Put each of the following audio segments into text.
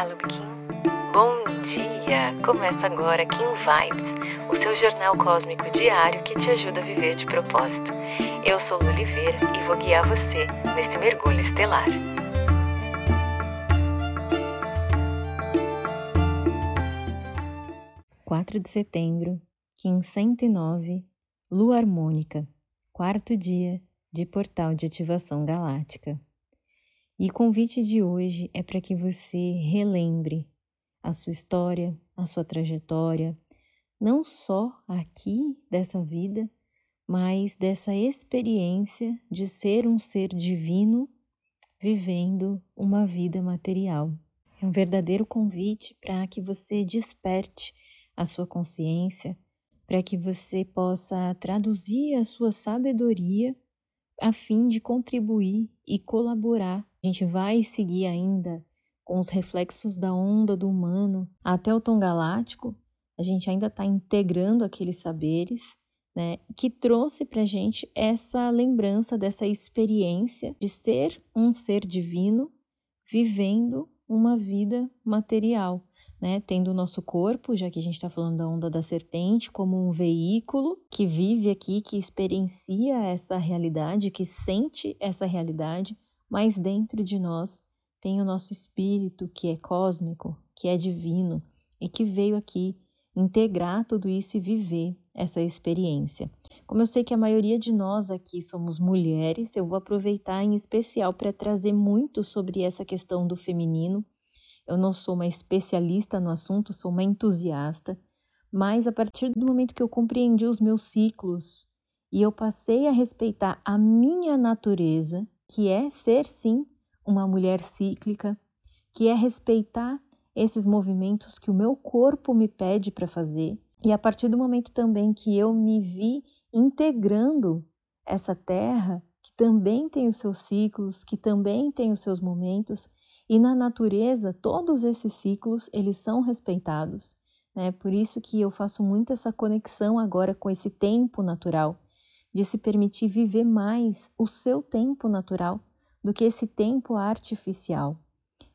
Olá, Lubikin. Bom dia! Começa agora Kim Vibes, o seu jornal cósmico diário que te ajuda a viver de propósito. Eu sou Lu Oliveira e vou guiar você nesse mergulho estelar. Quatro de setembro, Kim 109, Lua Harmônica, quarto dia de Portal de Ativação Galáctica. E o convite de hoje é para que você relembre a sua história, a sua trajetória, não só aqui dessa vida, mas dessa experiência de ser um ser divino vivendo uma vida material. É um verdadeiro convite para que você desperte a sua consciência, para que você possa traduzir a sua sabedoria a fim de contribuir e colaborar a gente vai seguir ainda com os reflexos da onda do humano até o tom galáctico. A gente ainda está integrando aqueles saberes, né, que trouxe para a gente essa lembrança dessa experiência de ser um ser divino vivendo uma vida material, né, tendo o nosso corpo, já que a gente está falando da onda da serpente, como um veículo que vive aqui, que experiencia essa realidade, que sente essa realidade mas dentro de nós tem o nosso espírito que é cósmico, que é divino e que veio aqui integrar tudo isso e viver essa experiência. Como eu sei que a maioria de nós aqui somos mulheres, eu vou aproveitar em especial para trazer muito sobre essa questão do feminino. Eu não sou uma especialista no assunto, sou uma entusiasta, mas a partir do momento que eu compreendi os meus ciclos e eu passei a respeitar a minha natureza, que é ser sim uma mulher cíclica, que é respeitar esses movimentos que o meu corpo me pede para fazer. E a partir do momento também que eu me vi integrando essa terra, que também tem os seus ciclos, que também tem os seus momentos, e na natureza todos esses ciclos eles são respeitados. Né? Por isso que eu faço muito essa conexão agora com esse tempo natural de se permitir viver mais o seu tempo natural do que esse tempo artificial.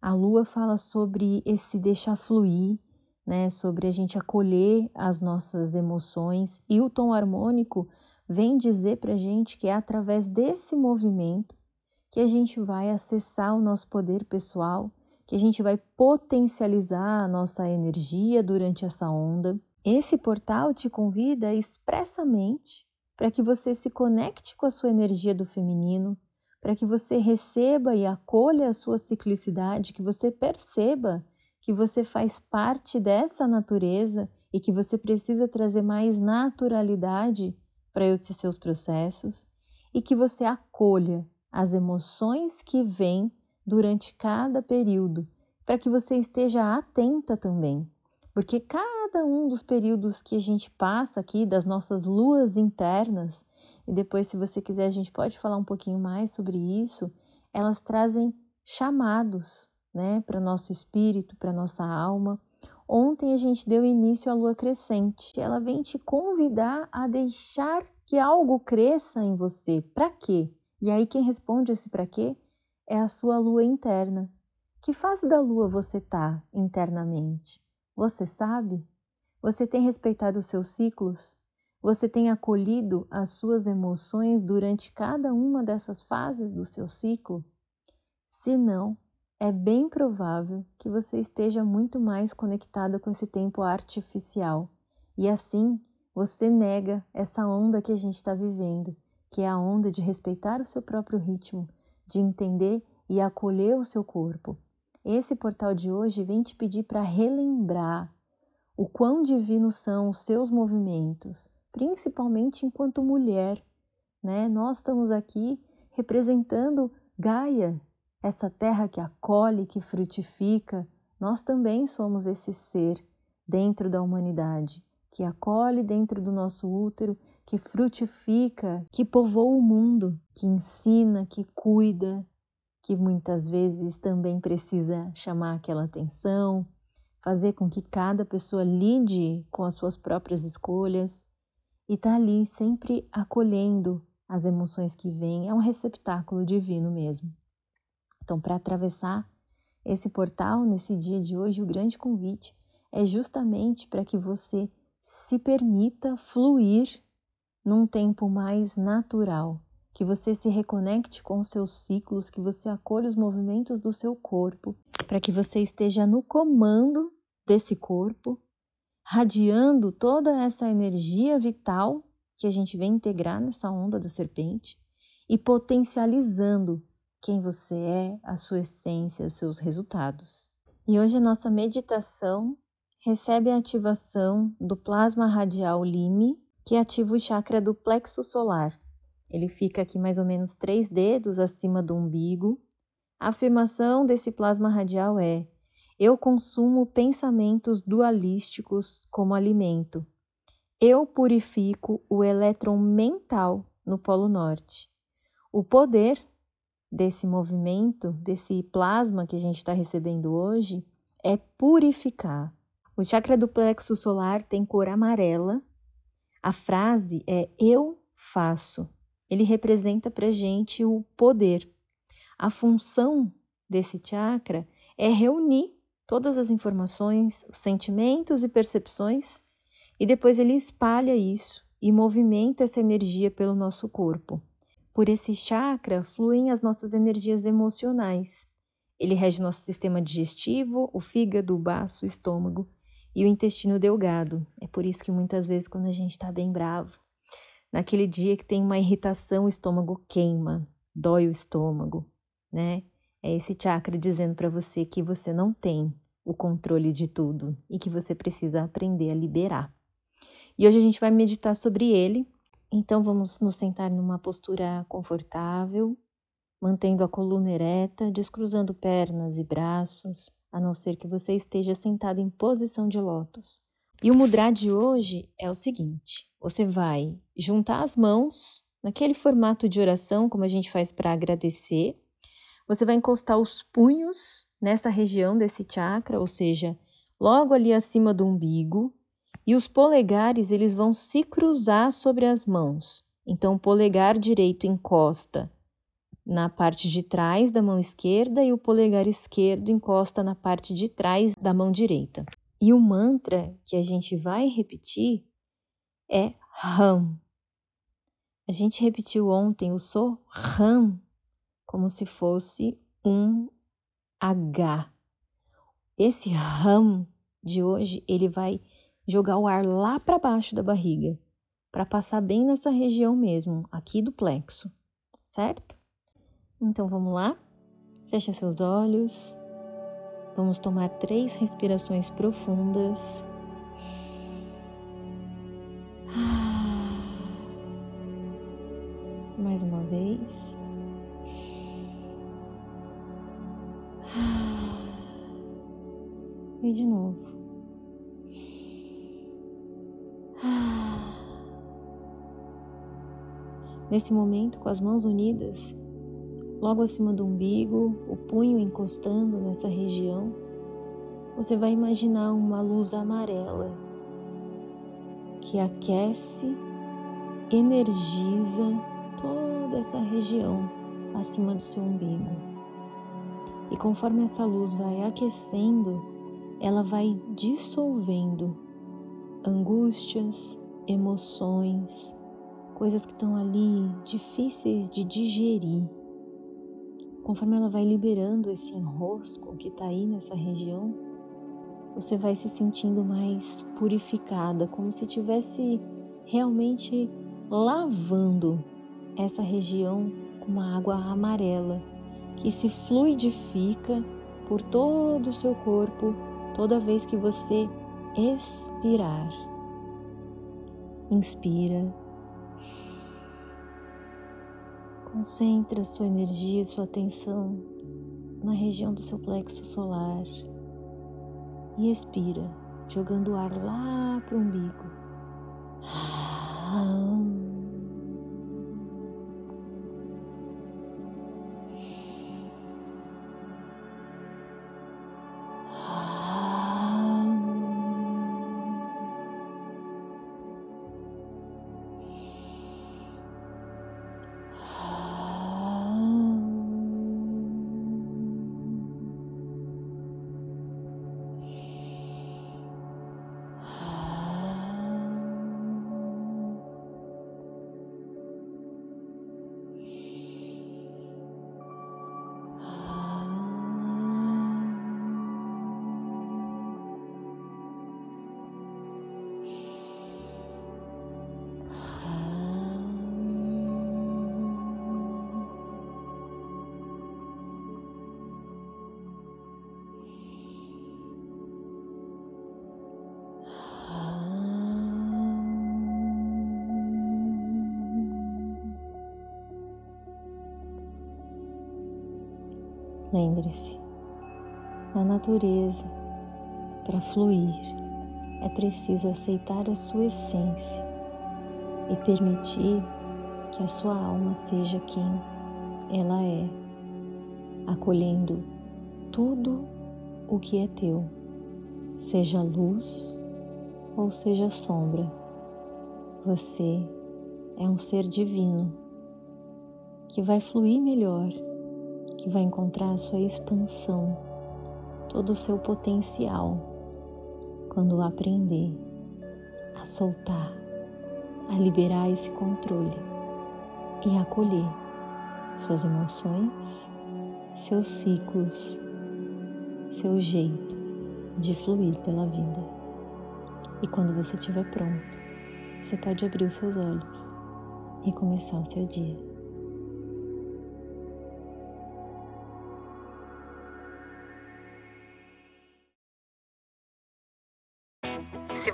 A lua fala sobre esse deixar fluir, né, sobre a gente acolher as nossas emoções, e o tom harmônico vem dizer para a gente que é através desse movimento que a gente vai acessar o nosso poder pessoal, que a gente vai potencializar a nossa energia durante essa onda. Esse portal te convida expressamente para que você se conecte com a sua energia do feminino, para que você receba e acolha a sua ciclicidade, que você perceba que você faz parte dessa natureza e que você precisa trazer mais naturalidade para esses seus processos e que você acolha as emoções que vêm durante cada período, para que você esteja atenta também, porque cada um dos períodos que a gente passa aqui, das nossas luas internas, e depois, se você quiser, a gente pode falar um pouquinho mais sobre isso, elas trazem chamados né, para nosso espírito, para nossa alma. Ontem a gente deu início à lua crescente. Ela vem te convidar a deixar que algo cresça em você. Para quê? E aí quem responde esse para quê é a sua lua interna. Que fase da lua você tá internamente? Você sabe? Você tem respeitado os seus ciclos? Você tem acolhido as suas emoções durante cada uma dessas fases do seu ciclo? Se não, é bem provável que você esteja muito mais conectada com esse tempo artificial e assim você nega essa onda que a gente está vivendo, que é a onda de respeitar o seu próprio ritmo, de entender e acolher o seu corpo. Esse portal de hoje vem te pedir para relembrar o quão divinos são os seus movimentos, principalmente enquanto mulher. Né? Nós estamos aqui representando Gaia, essa terra que acolhe, que frutifica. Nós também somos esse ser dentro da humanidade, que acolhe dentro do nosso útero, que frutifica, que povoa o mundo, que ensina, que cuida, que muitas vezes também precisa chamar aquela atenção, fazer com que cada pessoa lide com as suas próprias escolhas e tá ali sempre acolhendo as emoções que vêm, é um receptáculo divino mesmo. Então, para atravessar esse portal, nesse dia de hoje, o grande convite é justamente para que você se permita fluir num tempo mais natural, que você se reconecte com os seus ciclos, que você acolha os movimentos do seu corpo, para que você esteja no comando desse corpo, radiando toda essa energia vital que a gente vem integrar nessa onda da serpente e potencializando quem você é, a sua essência, os seus resultados. E hoje a nossa meditação recebe a ativação do plasma radial Lime, que ativa o chakra do plexo solar. Ele fica aqui mais ou menos três dedos acima do umbigo. A afirmação desse plasma radial é: Eu consumo pensamentos dualísticos como alimento. Eu purifico o elétron mental no Polo Norte. O poder desse movimento, desse plasma que a gente está recebendo hoje, é purificar. O chakra do plexo solar tem cor amarela. A frase é eu faço. Ele representa para gente o poder. A função desse chakra é reunir todas as informações, os sentimentos e percepções, e depois ele espalha isso e movimenta essa energia pelo nosso corpo. Por esse chakra fluem as nossas energias emocionais. Ele rege nosso sistema digestivo, o fígado, o baço, o estômago e o intestino delgado. É por isso que muitas vezes, quando a gente está bem bravo, naquele dia que tem uma irritação, o estômago queima, dói o estômago, né? É esse chakra dizendo para você que você não tem o controle de tudo e que você precisa aprender a liberar. E hoje a gente vai meditar sobre ele então vamos nos sentar numa postura confortável, mantendo a coluna ereta, descruzando pernas e braços, a não ser que você esteja sentado em posição de lótus. E o mudra de hoje é o seguinte: você vai juntar as mãos naquele formato de oração, como a gente faz para agradecer. Você vai encostar os punhos nessa região desse chakra, ou seja, logo ali acima do umbigo, e os polegares eles vão se cruzar sobre as mãos. Então, o polegar direito encosta na parte de trás da mão esquerda e o polegar esquerdo encosta na parte de trás da mão direita. E o mantra que a gente vai repetir é Ram. A gente repetiu ontem o So Ram como se fosse um H. Esse Ram de hoje ele vai jogar o ar lá para baixo da barriga, para passar bem nessa região mesmo, aqui do plexo, certo? Então vamos lá? Feche seus olhos. Vamos tomar três respirações profundas. Mais uma vez. E de novo. Nesse momento, com as mãos unidas, logo acima do umbigo, o punho encostando nessa região, você vai imaginar uma luz amarela que aquece, energiza toda essa região acima do seu umbigo. E conforme essa luz vai aquecendo, ela vai dissolvendo angústias, emoções, coisas que estão ali difíceis de digerir. Conforme ela vai liberando esse enrosco que está aí nessa região, você vai se sentindo mais purificada, como se tivesse realmente lavando essa região com uma água amarela que se fluidifica por todo o seu corpo toda vez que você expirar. Inspira Concentre a sua energia e sua atenção na região do seu plexo solar e expira, jogando o ar lá para o umbigo. Lembre-se, na natureza, para fluir, é preciso aceitar a sua essência e permitir que a sua alma seja quem ela é, acolhendo tudo o que é teu, seja luz ou seja sombra. Você é um ser divino que vai fluir melhor, que vai encontrar a sua expansão, todo o seu potencial quando aprender a soltar, a liberar esse controle e acolher suas emoções, seus ciclos, seu jeito de fluir pela vida. E quando você estiver pronta, você pode abrir os seus olhos e começar o seu dia.